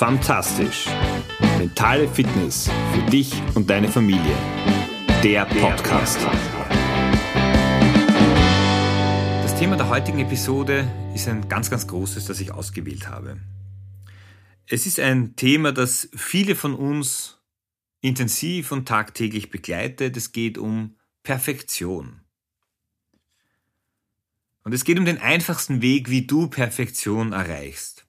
Fantastisch. Mentale Fitness für dich und deine Familie. Der Podcast. Das Thema der heutigen Episode ist ein ganz, ganz großes, das ich ausgewählt habe. Es ist ein Thema, das viele von uns intensiv und tagtäglich begleitet. Es geht um Perfektion. Und es geht um den einfachsten Weg, wie du Perfektion erreichst.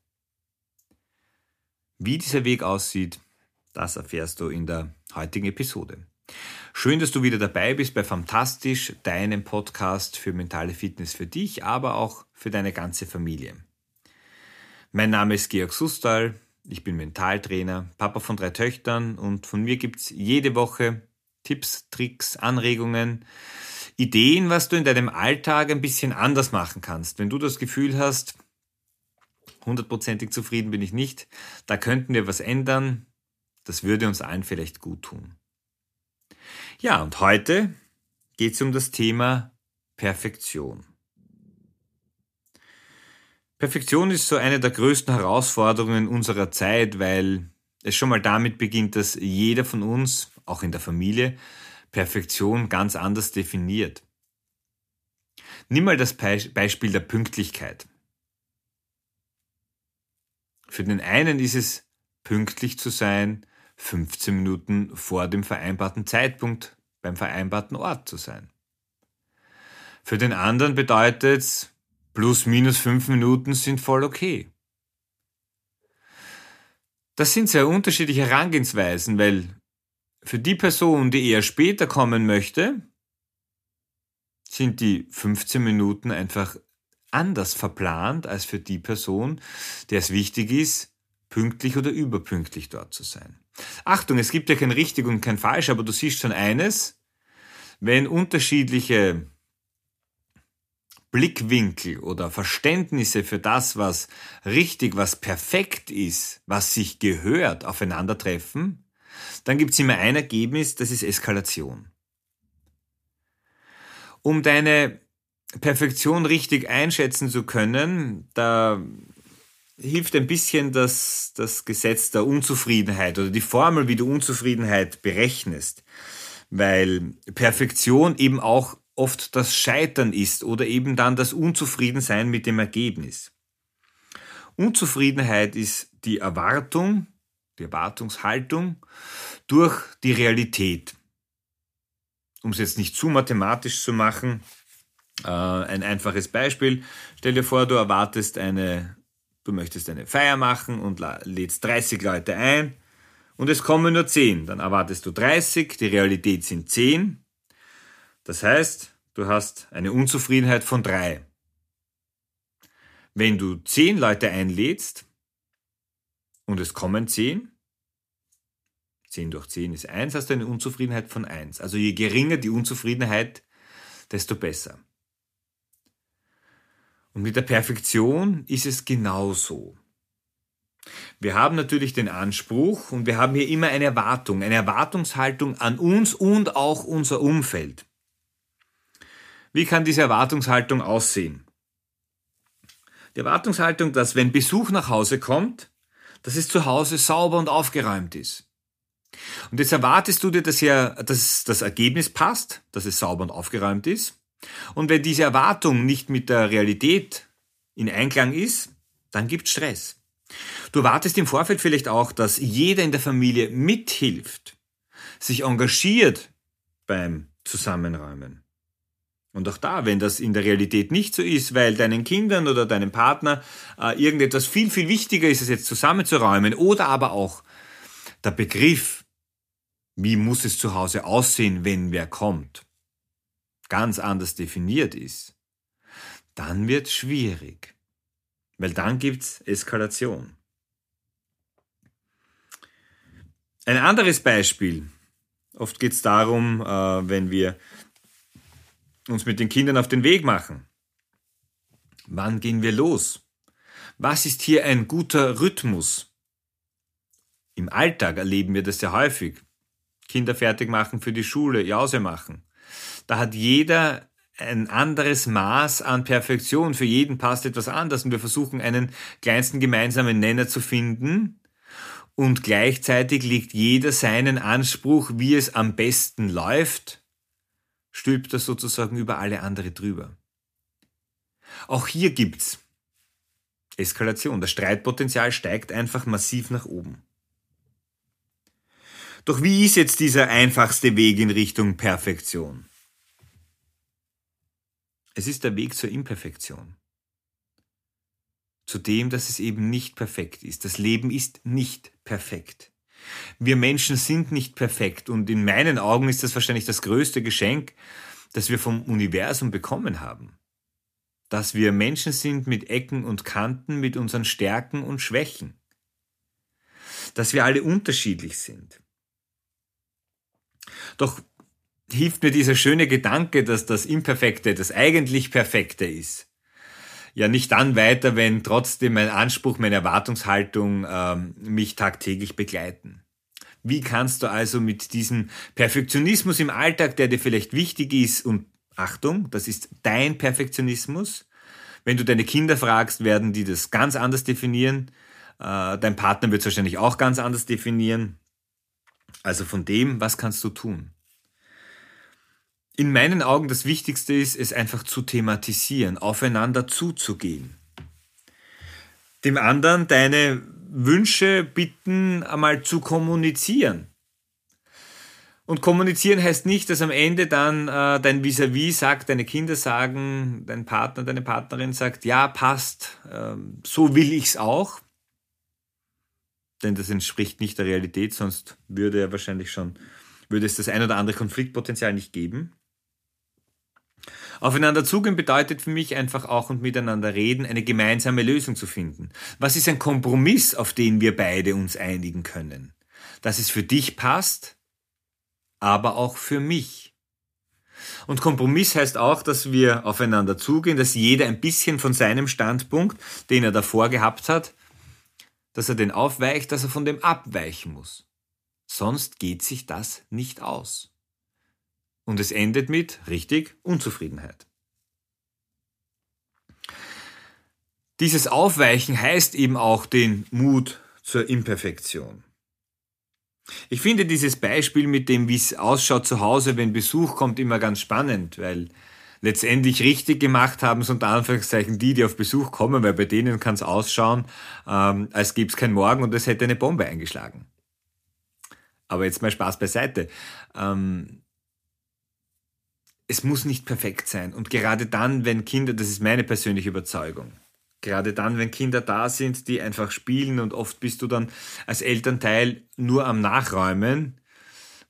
Wie dieser Weg aussieht, das erfährst du in der heutigen Episode. Schön, dass du wieder dabei bist bei Fantastisch, deinem Podcast für mentale Fitness für dich, aber auch für deine ganze Familie. Mein Name ist Georg Sustal, ich bin Mentaltrainer, Papa von drei Töchtern und von mir gibt's jede Woche Tipps, Tricks, Anregungen, Ideen, was du in deinem Alltag ein bisschen anders machen kannst. Wenn du das Gefühl hast, hundertprozentig zufrieden bin ich nicht. Da könnten wir was ändern. Das würde uns allen vielleicht gut tun. Ja, und heute geht es um das Thema Perfektion. Perfektion ist so eine der größten Herausforderungen unserer Zeit, weil es schon mal damit beginnt, dass jeder von uns, auch in der Familie, Perfektion ganz anders definiert. Nimm mal das Beispiel der Pünktlichkeit. Für den einen ist es pünktlich zu sein, 15 Minuten vor dem vereinbarten Zeitpunkt beim vereinbarten Ort zu sein. Für den anderen bedeutet es, plus minus fünf Minuten sind voll okay. Das sind sehr unterschiedliche Herangehensweisen, weil für die Person, die eher später kommen möchte, sind die 15 Minuten einfach anders verplant als für die Person, der es wichtig ist, pünktlich oder überpünktlich dort zu sein. Achtung, es gibt ja kein richtig und kein falsch, aber du siehst schon eines, wenn unterschiedliche Blickwinkel oder Verständnisse für das, was richtig, was perfekt ist, was sich gehört, aufeinandertreffen, dann gibt es immer ein Ergebnis, das ist Eskalation. Um deine Perfektion richtig einschätzen zu können, da hilft ein bisschen das, das Gesetz der Unzufriedenheit oder die Formel, wie du Unzufriedenheit berechnest. Weil Perfektion eben auch oft das Scheitern ist oder eben dann das Unzufriedensein mit dem Ergebnis. Unzufriedenheit ist die Erwartung, die Erwartungshaltung durch die Realität. Um es jetzt nicht zu mathematisch zu machen, ein einfaches Beispiel. Stell dir vor, du erwartest eine, du möchtest eine Feier machen und lädst 30 Leute ein und es kommen nur 10. Dann erwartest du 30, die Realität sind 10. Das heißt, du hast eine Unzufriedenheit von 3. Wenn du 10 Leute einlädst und es kommen 10, 10 durch 10 ist 1, hast du eine Unzufriedenheit von 1. Also je geringer die Unzufriedenheit, desto besser. Und mit der Perfektion ist es genauso. Wir haben natürlich den Anspruch und wir haben hier immer eine Erwartung, eine Erwartungshaltung an uns und auch unser Umfeld. Wie kann diese Erwartungshaltung aussehen? Die Erwartungshaltung, dass wenn Besuch nach Hause kommt, dass es zu Hause sauber und aufgeräumt ist. Und jetzt erwartest du dir, dass, ja, dass das Ergebnis passt, dass es sauber und aufgeräumt ist. Und wenn diese Erwartung nicht mit der Realität in Einklang ist, dann gibt es Stress. Du erwartest im Vorfeld vielleicht auch, dass jeder in der Familie mithilft, sich engagiert beim Zusammenräumen. Und auch da, wenn das in der Realität nicht so ist, weil deinen Kindern oder deinem Partner äh, irgendetwas viel, viel wichtiger ist, es jetzt zusammenzuräumen, oder aber auch der Begriff, wie muss es zu Hause aussehen, wenn wer kommt, ganz anders definiert ist, dann wird es schwierig, weil dann gibt es Eskalation. Ein anderes Beispiel, oft geht es darum, äh, wenn wir uns mit den Kindern auf den Weg machen. Wann gehen wir los? Was ist hier ein guter Rhythmus? Im Alltag erleben wir das sehr häufig. Kinder fertig machen für die Schule, Jause machen. Da hat jeder ein anderes Maß an Perfektion. Für jeden passt etwas anders und wir versuchen einen kleinsten gemeinsamen Nenner zu finden und gleichzeitig legt jeder seinen Anspruch, wie es am besten läuft, stülpt er sozusagen über alle andere drüber. Auch hier gibt's Eskalation. Das Streitpotenzial steigt einfach massiv nach oben. Doch wie ist jetzt dieser einfachste Weg in Richtung Perfektion? Es ist der Weg zur Imperfektion. Zu dem, dass es eben nicht perfekt ist. Das Leben ist nicht perfekt. Wir Menschen sind nicht perfekt und in meinen Augen ist das wahrscheinlich das größte Geschenk, das wir vom Universum bekommen haben. Dass wir Menschen sind mit Ecken und Kanten, mit unseren Stärken und Schwächen. Dass wir alle unterschiedlich sind. Doch hilft mir dieser schöne Gedanke, dass das Imperfekte das eigentlich Perfekte ist. Ja, nicht dann weiter, wenn trotzdem mein Anspruch, meine Erwartungshaltung ähm, mich tagtäglich begleiten. Wie kannst du also mit diesem Perfektionismus im Alltag, der dir vielleicht wichtig ist, und Achtung, das ist dein Perfektionismus. Wenn du deine Kinder fragst, werden die das ganz anders definieren. Äh, dein Partner wird es wahrscheinlich auch ganz anders definieren. Also von dem, was kannst du tun? In meinen Augen das Wichtigste ist, es einfach zu thematisieren, aufeinander zuzugehen. Dem anderen deine Wünsche bitten, einmal zu kommunizieren. Und kommunizieren heißt nicht, dass am Ende dann äh, dein Vis-à-vis -vis sagt, deine Kinder sagen, dein Partner, deine Partnerin sagt, ja, passt, äh, so will ich's auch. Denn das entspricht nicht der Realität, sonst würde er wahrscheinlich schon, würde es das ein oder andere Konfliktpotenzial nicht geben. Aufeinander zugehen bedeutet für mich einfach auch und miteinander reden, eine gemeinsame Lösung zu finden. Was ist ein Kompromiss, auf den wir beide uns einigen können? Dass es für dich passt, aber auch für mich. Und Kompromiss heißt auch, dass wir aufeinander zugehen, dass jeder ein bisschen von seinem Standpunkt, den er davor gehabt hat, dass er den aufweicht, dass er von dem abweichen muss. Sonst geht sich das nicht aus. Und es endet mit, richtig, Unzufriedenheit. Dieses Aufweichen heißt eben auch den Mut zur Imperfektion. Ich finde dieses Beispiel mit dem, wie es ausschaut zu Hause, wenn Besuch kommt, immer ganz spannend, weil letztendlich richtig gemacht haben es unter Anführungszeichen die, die auf Besuch kommen, weil bei denen kann es ausschauen, ähm, als gäbe es kein Morgen und es hätte eine Bombe eingeschlagen. Aber jetzt mal Spaß beiseite. Ähm, es muss nicht perfekt sein. Und gerade dann, wenn Kinder, das ist meine persönliche Überzeugung, gerade dann, wenn Kinder da sind, die einfach spielen und oft bist du dann als Elternteil nur am Nachräumen,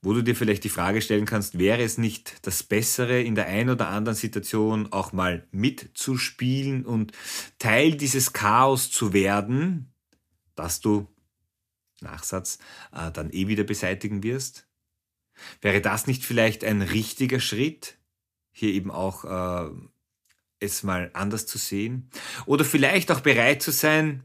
wo du dir vielleicht die Frage stellen kannst, wäre es nicht das Bessere, in der einen oder anderen Situation auch mal mitzuspielen und Teil dieses Chaos zu werden, das du, Nachsatz, äh, dann eh wieder beseitigen wirst? Wäre das nicht vielleicht ein richtiger Schritt, hier eben auch äh, es mal anders zu sehen. Oder vielleicht auch bereit zu sein,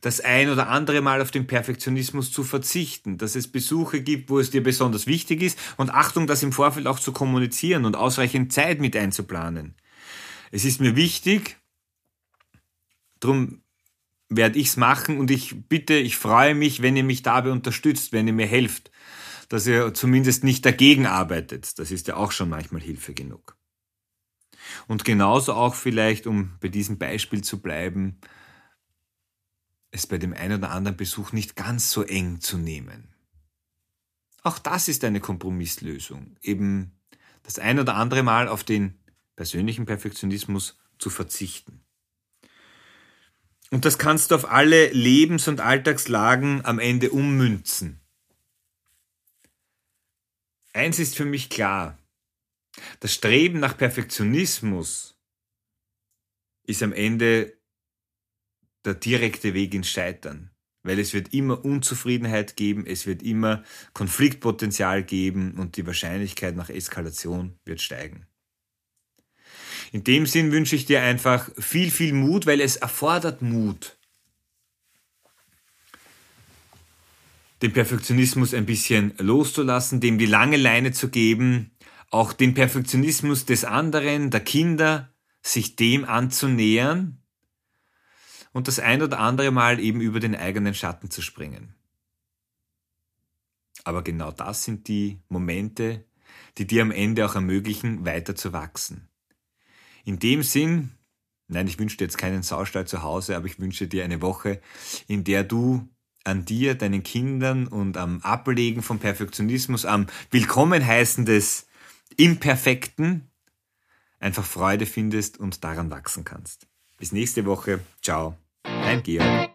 das ein oder andere Mal auf den Perfektionismus zu verzichten, dass es Besuche gibt, wo es dir besonders wichtig ist und Achtung, das im Vorfeld auch zu kommunizieren und ausreichend Zeit mit einzuplanen. Es ist mir wichtig, darum werde ich es machen und ich bitte, ich freue mich, wenn ihr mich dabei unterstützt, wenn ihr mir helft dass ihr zumindest nicht dagegen arbeitet. Das ist ja auch schon manchmal Hilfe genug. Und genauso auch vielleicht, um bei diesem Beispiel zu bleiben, es bei dem einen oder anderen Besuch nicht ganz so eng zu nehmen. Auch das ist eine Kompromisslösung, eben das ein oder andere Mal auf den persönlichen Perfektionismus zu verzichten. Und das kannst du auf alle Lebens- und Alltagslagen am Ende ummünzen. Eins ist für mich klar. Das Streben nach Perfektionismus ist am Ende der direkte Weg ins Scheitern. Weil es wird immer Unzufriedenheit geben, es wird immer Konfliktpotenzial geben und die Wahrscheinlichkeit nach Eskalation wird steigen. In dem Sinn wünsche ich dir einfach viel, viel Mut, weil es erfordert Mut, den Perfektionismus ein bisschen loszulassen, dem die lange Leine zu geben, auch den Perfektionismus des anderen, der Kinder, sich dem anzunähern und das ein oder andere Mal eben über den eigenen Schatten zu springen. Aber genau das sind die Momente, die dir am Ende auch ermöglichen, weiter zu wachsen. In dem Sinn, nein, ich wünsche dir jetzt keinen Saustall zu Hause, aber ich wünsche dir eine Woche, in der du an dir, deinen Kindern und am Ablegen von Perfektionismus, am Willkommen heißen des Imperfekten einfach Freude findest und daran wachsen kannst. Bis nächste Woche. Ciao. Dein Georg.